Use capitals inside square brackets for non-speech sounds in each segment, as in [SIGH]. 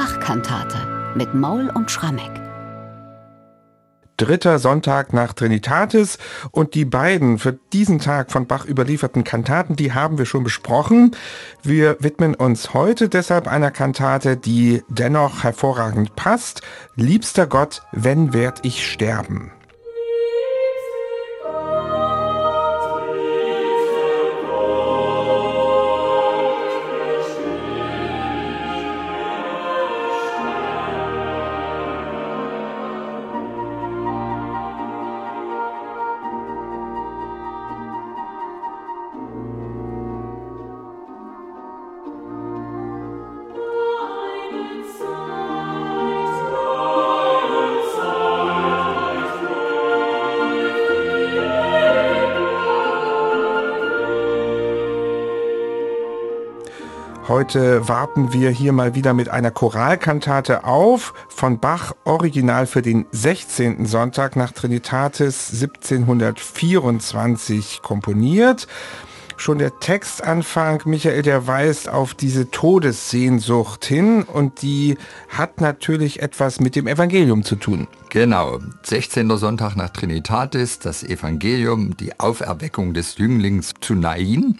Bachkantate mit Maul und Schrammeck. Dritter Sonntag nach Trinitatis und die beiden für diesen Tag von Bach überlieferten Kantaten, die haben wir schon besprochen. Wir widmen uns heute deshalb einer Kantate, die dennoch hervorragend passt. Liebster Gott, wenn werd ich sterben? Heute warten wir hier mal wieder mit einer Choralkantate auf von Bach, original für den 16. Sonntag nach Trinitatis 1724 komponiert. Schon der Textanfang, Michael, der weist auf diese Todessehnsucht hin und die hat natürlich etwas mit dem Evangelium zu tun. Genau, 16. Sonntag nach Trinitatis, das Evangelium, die Auferweckung des Jünglings zu Nain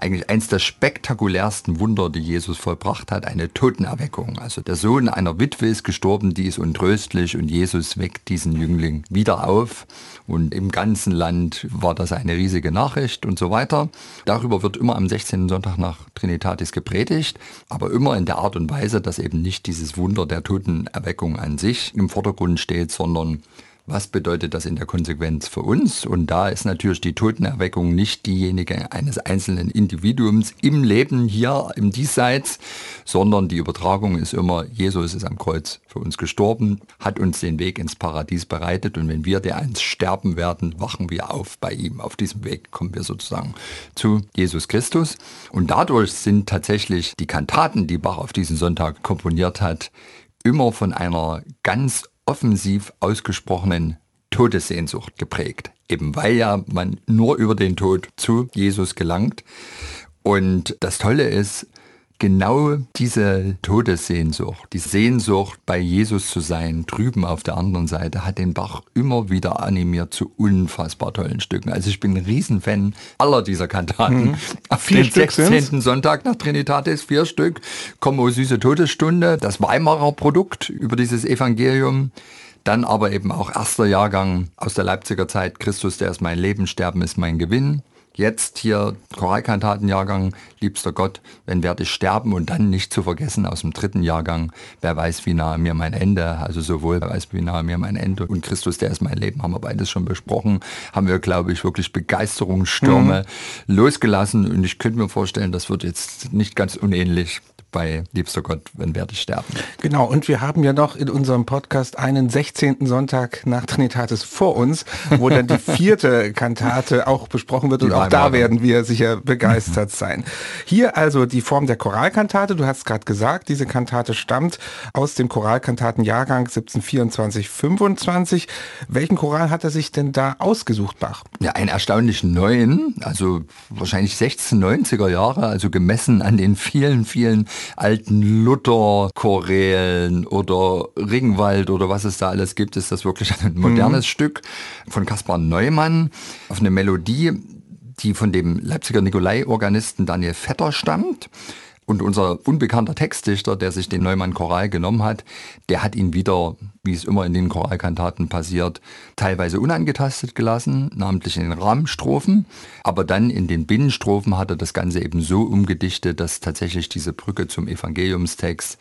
eigentlich eins der spektakulärsten Wunder, die Jesus vollbracht hat, eine Totenerweckung. Also der Sohn einer Witwe ist gestorben, die ist untröstlich und Jesus weckt diesen Jüngling wieder auf. Und im ganzen Land war das eine riesige Nachricht und so weiter. Darüber wird immer am 16. Sonntag nach Trinitatis gepredigt, aber immer in der Art und Weise, dass eben nicht dieses Wunder der Totenerweckung an sich im Vordergrund steht, sondern was bedeutet das in der Konsequenz für uns? Und da ist natürlich die Totenerweckung nicht diejenige eines einzelnen Individuums im Leben hier im Diesseits, sondern die Übertragung ist immer, Jesus ist am Kreuz für uns gestorben, hat uns den Weg ins Paradies bereitet und wenn wir der eins sterben werden, wachen wir auf bei ihm. Auf diesem Weg kommen wir sozusagen zu Jesus Christus. Und dadurch sind tatsächlich die Kantaten, die Bach auf diesen Sonntag komponiert hat, immer von einer ganz offensiv ausgesprochenen Todessehnsucht geprägt. Eben weil ja man nur über den Tod zu Jesus gelangt. Und das Tolle ist, genau diese Todessehnsucht, die Sehnsucht bei Jesus zu sein, drüben auf der anderen Seite, hat den Bach immer wieder animiert zu unfassbar tollen Stücken. Also ich bin ein Riesenfan aller dieser Kantaten. Mhm. Auf vier den Stück 16. Sind's? Sonntag nach Trinitatis, vier Stück. Como süße Todesstunde, das Weimarer Produkt über dieses Evangelium. Dann aber eben auch erster Jahrgang aus der Leipziger Zeit, Christus, der ist mein Leben, Sterben ist mein Gewinn. Jetzt hier Choralkantatenjahrgang, liebster Gott, wenn werde ich sterben und dann nicht zu vergessen aus dem dritten Jahrgang, wer weiß, wie nahe mir mein Ende, also sowohl wer weiß, wie nahe mir mein Ende und Christus, der ist mein Leben, haben wir beides schon besprochen, haben wir, glaube ich, wirklich Begeisterungsstürme mhm. losgelassen und ich könnte mir vorstellen, das wird jetzt nicht ganz unähnlich bei Liebster Gott, wenn werde ich sterben. Genau, und wir haben ja noch in unserem Podcast einen 16. Sonntag nach Trinitatis vor uns, wo dann die [LAUGHS] vierte Kantate auch besprochen wird und auch da werden wir sicher begeistert [LAUGHS] sein. Hier also die Form der Choralkantate, du hast gerade gesagt, diese Kantate stammt aus dem Choralkantatenjahrgang 1724-25. Welchen Choral hat er sich denn da ausgesucht, Bach? Ja, einen erstaunlichen neuen, also wahrscheinlich 1690er Jahre, also gemessen an den vielen, vielen alten Luther-Chorälen oder Ringwald oder was es da alles gibt, ist das wirklich ein modernes mhm. Stück von Caspar Neumann auf eine Melodie, die von dem Leipziger Nikolai-Organisten Daniel Vetter stammt. Und unser unbekannter Textdichter, der sich den Neumann Choral genommen hat, der hat ihn wieder, wie es immer in den Choralkantaten passiert, teilweise unangetastet gelassen, namentlich in den Rahmenstrophen. Aber dann in den Binnenstrophen hat er das Ganze eben so umgedichtet, dass tatsächlich diese Brücke zum Evangeliumstext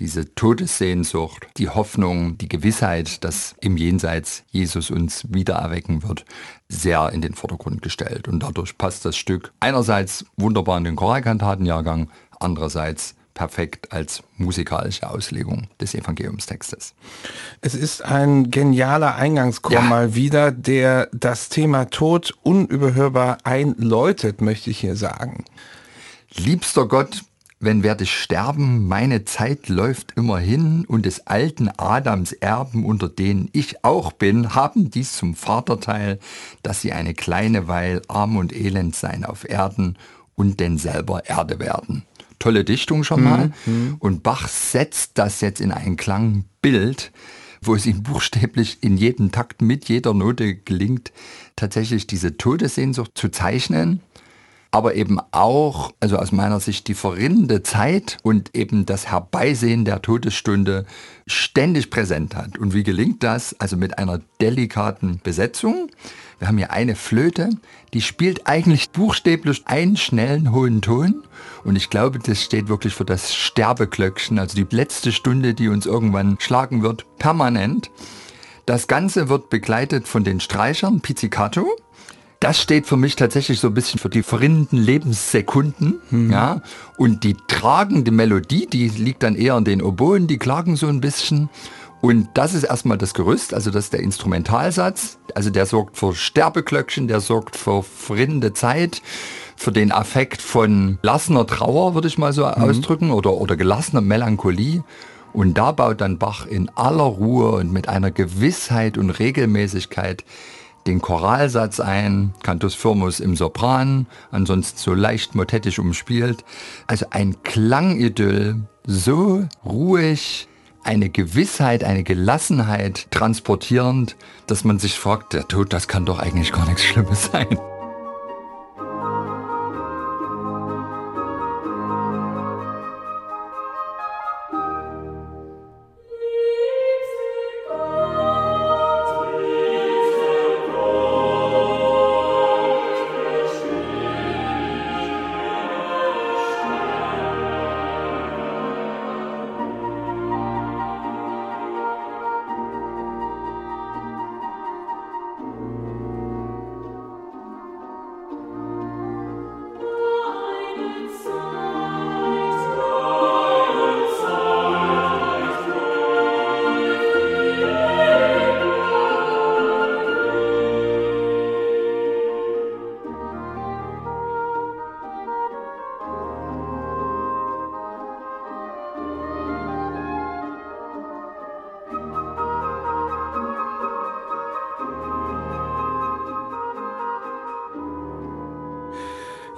diese Todessehnsucht, die Hoffnung, die Gewissheit, dass im Jenseits Jesus uns wieder erwecken wird, sehr in den Vordergrund gestellt. Und dadurch passt das Stück einerseits wunderbar in den Choralkantatenjahrgang, andererseits perfekt als musikalische Auslegung des Evangeliumstextes. Es ist ein genialer Eingangschor ja. mal wieder, der das Thema Tod unüberhörbar einläutet, möchte ich hier sagen. Liebster Gott, wenn werde ich sterben, meine Zeit läuft immer hin und des alten Adams Erben, unter denen ich auch bin, haben dies zum Vaterteil, dass sie eine kleine Weil arm und elend sein auf Erden und denn selber Erde werden. Tolle Dichtung schon mal. Mhm. Und Bach setzt das jetzt in ein Klangbild, wo es ihm [LAUGHS] buchstäblich in jedem Takt mit jeder Note gelingt, tatsächlich diese Todessehnsucht zu zeichnen aber eben auch, also aus meiner Sicht, die verrinnende Zeit und eben das Herbeisehen der Todesstunde ständig präsent hat. Und wie gelingt das? Also mit einer delikaten Besetzung. Wir haben hier eine Flöte, die spielt eigentlich buchstäblich einen schnellen hohen Ton. Und ich glaube, das steht wirklich für das Sterbeglöckchen, also die letzte Stunde, die uns irgendwann schlagen wird, permanent. Das Ganze wird begleitet von den Streichern Pizzicato das steht für mich tatsächlich so ein bisschen für die verrinnenden Lebenssekunden. Mhm. Ja. Und die tragende Melodie, die liegt dann eher an den Oboen, die klagen so ein bisschen. Und das ist erstmal das Gerüst, also das ist der Instrumentalsatz. Also der sorgt für Sterbeglöckchen, der sorgt für verrinnende Zeit, für den Affekt von lassener Trauer, würde ich mal so mhm. ausdrücken, oder, oder gelassener Melancholie. Und da baut dann Bach in aller Ruhe und mit einer Gewissheit und Regelmäßigkeit den Choralsatz ein, Cantus firmus im Sopran, ansonsten so leicht motettisch umspielt. Also ein Klangidyll, so ruhig, eine Gewissheit, eine Gelassenheit transportierend, dass man sich fragt, der Tod, das kann doch eigentlich gar nichts Schlimmes sein.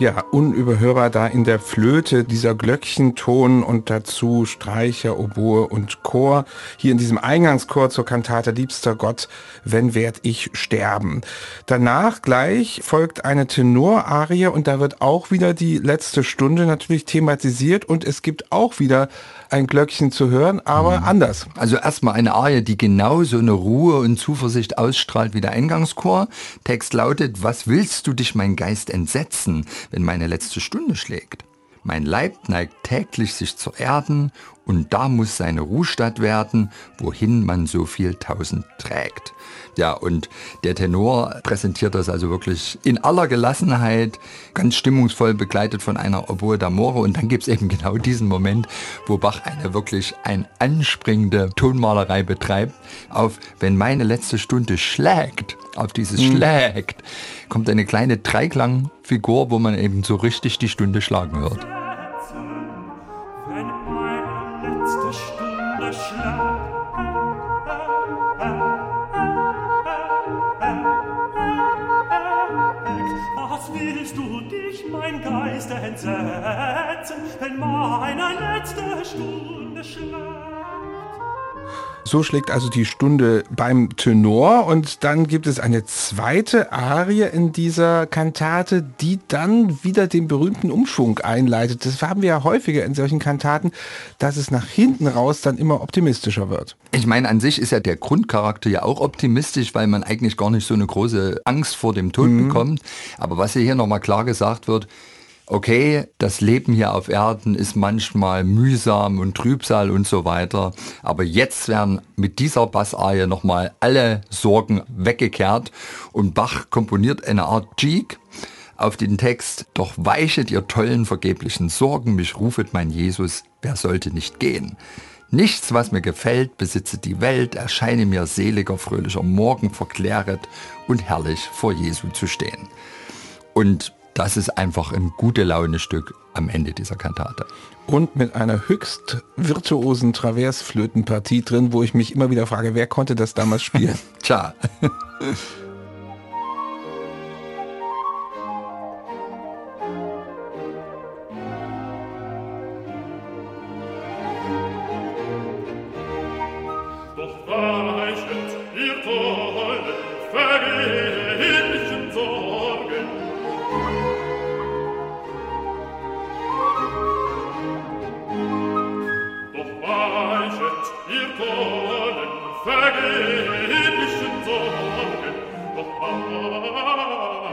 Ja, unüberhörbar da in der Flöte dieser Glöckchenton und dazu Streicher, Oboe und Chor. Hier in diesem Eingangschor zur Kantate Liebster Gott, wenn werd ich sterben. Danach gleich folgt eine Tenorarie und da wird auch wieder die letzte Stunde natürlich thematisiert und es gibt auch wieder ein Glöckchen zu hören, aber mhm. anders. Also erstmal eine Arie, die genau so eine Ruhe und Zuversicht ausstrahlt wie der Eingangschor. Text lautet, was willst du dich mein Geist entsetzen, wenn meine letzte Stunde schlägt? Mein Leib neigt täglich sich zur Erden und da muss seine Ruhestadt werden, wohin man so viel tausend trägt. Ja, und der Tenor präsentiert das also wirklich in aller Gelassenheit, ganz stimmungsvoll begleitet von einer Oboe d'Amore. Und dann gibt es eben genau diesen Moment, wo Bach eine wirklich ein anspringende Tonmalerei betreibt, auf wenn meine letzte Stunde schlägt, auf dieses mhm. schlägt, kommt eine kleine Dreiklangfigur, wo man eben so richtig die Stunde schlagen hört. So schlägt also die Stunde beim Tenor und dann gibt es eine zweite Arie in dieser Kantate, die dann wieder den berühmten Umschwung einleitet. Das haben wir ja häufiger in solchen Kantaten, dass es nach hinten raus dann immer optimistischer wird. Ich meine, an sich ist ja der Grundcharakter ja auch optimistisch, weil man eigentlich gar nicht so eine große Angst vor dem Tod mhm. bekommt. Aber was hier nochmal klar gesagt wird, okay, das Leben hier auf Erden ist manchmal mühsam und Trübsal und so weiter, aber jetzt werden mit dieser Bassarie nochmal alle Sorgen weggekehrt und Bach komponiert eine Art Jig auf den Text, doch weichet ihr tollen vergeblichen Sorgen, mich rufet mein Jesus, wer sollte nicht gehen. Nichts, was mir gefällt, besitze die Welt, erscheine mir seliger, fröhlicher Morgen verkläret und herrlich vor Jesu zu stehen. Und das ist einfach ein gute Laune-Stück am Ende dieser Kantate. Und mit einer höchst virtuosen Traversflötenpartie drin, wo ich mich immer wieder frage, wer konnte das damals spielen? [LAUGHS] Tja. Doch da ein ihr Träume, vergeht.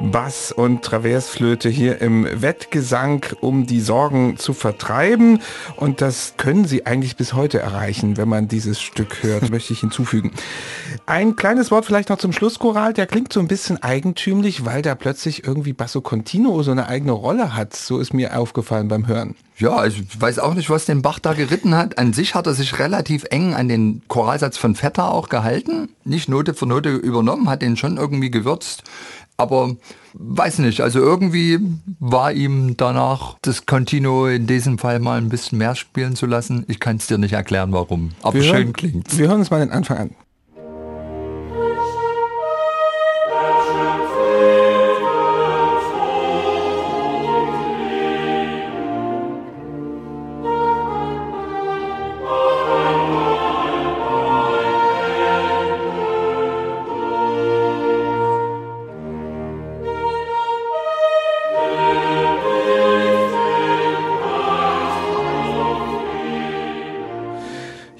Bass und Traversflöte hier im Wettgesang, um die Sorgen zu vertreiben. Und das können Sie eigentlich bis heute erreichen, wenn man dieses Stück hört, [LAUGHS] möchte ich hinzufügen. Ein kleines Wort vielleicht noch zum Schlusschoral. Der klingt so ein bisschen eigentümlich, weil da plötzlich irgendwie Basso Continuo so eine eigene Rolle hat. So ist mir aufgefallen beim Hören. Ja, ich weiß auch nicht, was den Bach da geritten hat. An sich hat er sich relativ eng an den Choralsatz von Vetter auch gehalten. Nicht Note für Note übernommen, hat den schon irgendwie gewürzt. Aber weiß nicht, also irgendwie war ihm danach das Continuo in diesem Fall mal ein bisschen mehr spielen zu lassen. Ich kann es dir nicht erklären, warum. Aber wir schön klingt. Wir hören uns mal den Anfang an.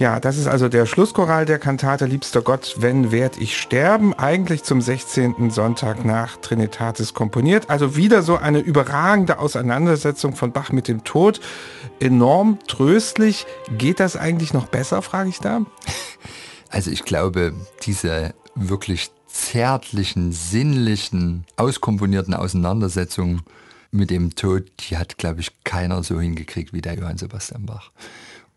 Ja, das ist also der Schlusschoral der Kantate Liebster Gott, wenn werd ich sterben, eigentlich zum 16. Sonntag nach Trinitatis komponiert. Also wieder so eine überragende Auseinandersetzung von Bach mit dem Tod. Enorm tröstlich. Geht das eigentlich noch besser, frage ich da? [LAUGHS] Also ich glaube, diese wirklich zärtlichen, sinnlichen, auskomponierten Auseinandersetzungen mit dem Tod, die hat, glaube ich, keiner so hingekriegt wie der Johann Sebastian Bach.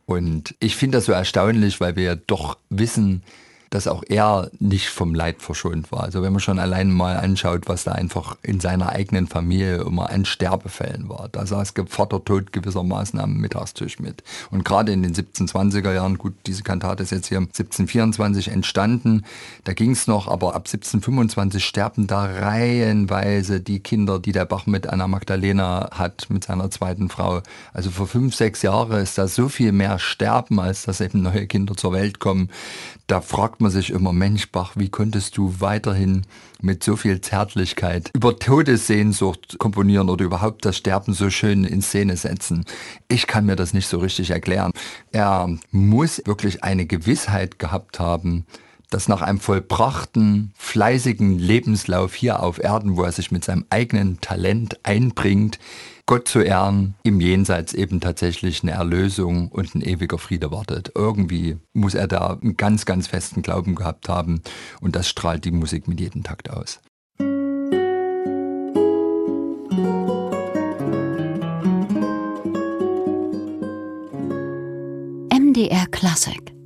Und ich finde das so erstaunlich, weil wir ja doch wissen, dass auch er nicht vom Leid verschont war. Also wenn man schon allein mal anschaut, was da einfach in seiner eigenen Familie immer an Sterbefällen war. Da saß Vater tot gewissermaßen am Mittagstisch mit. Und gerade in den 1720er Jahren, gut, diese Kantate ist jetzt hier 1724 entstanden, da ging es noch, aber ab 1725 sterben da reihenweise die Kinder, die der Bach mit Anna Magdalena hat, mit seiner zweiten Frau. Also vor fünf, sechs Jahren ist da so viel mehr Sterben, als dass eben neue Kinder zur Welt kommen da fragt man sich immer, Mensch, Bach, wie konntest du weiterhin mit so viel Zärtlichkeit über Todessehnsucht komponieren oder überhaupt das Sterben so schön in Szene setzen? Ich kann mir das nicht so richtig erklären. Er muss wirklich eine Gewissheit gehabt haben, dass nach einem vollbrachten, fleißigen Lebenslauf hier auf Erden, wo er sich mit seinem eigenen Talent einbringt, Gott zu ehren, im Jenseits eben tatsächlich eine Erlösung und ein ewiger Friede wartet. Irgendwie muss er da einen ganz, ganz festen Glauben gehabt haben und das strahlt die Musik mit jedem Takt aus. MDR Classic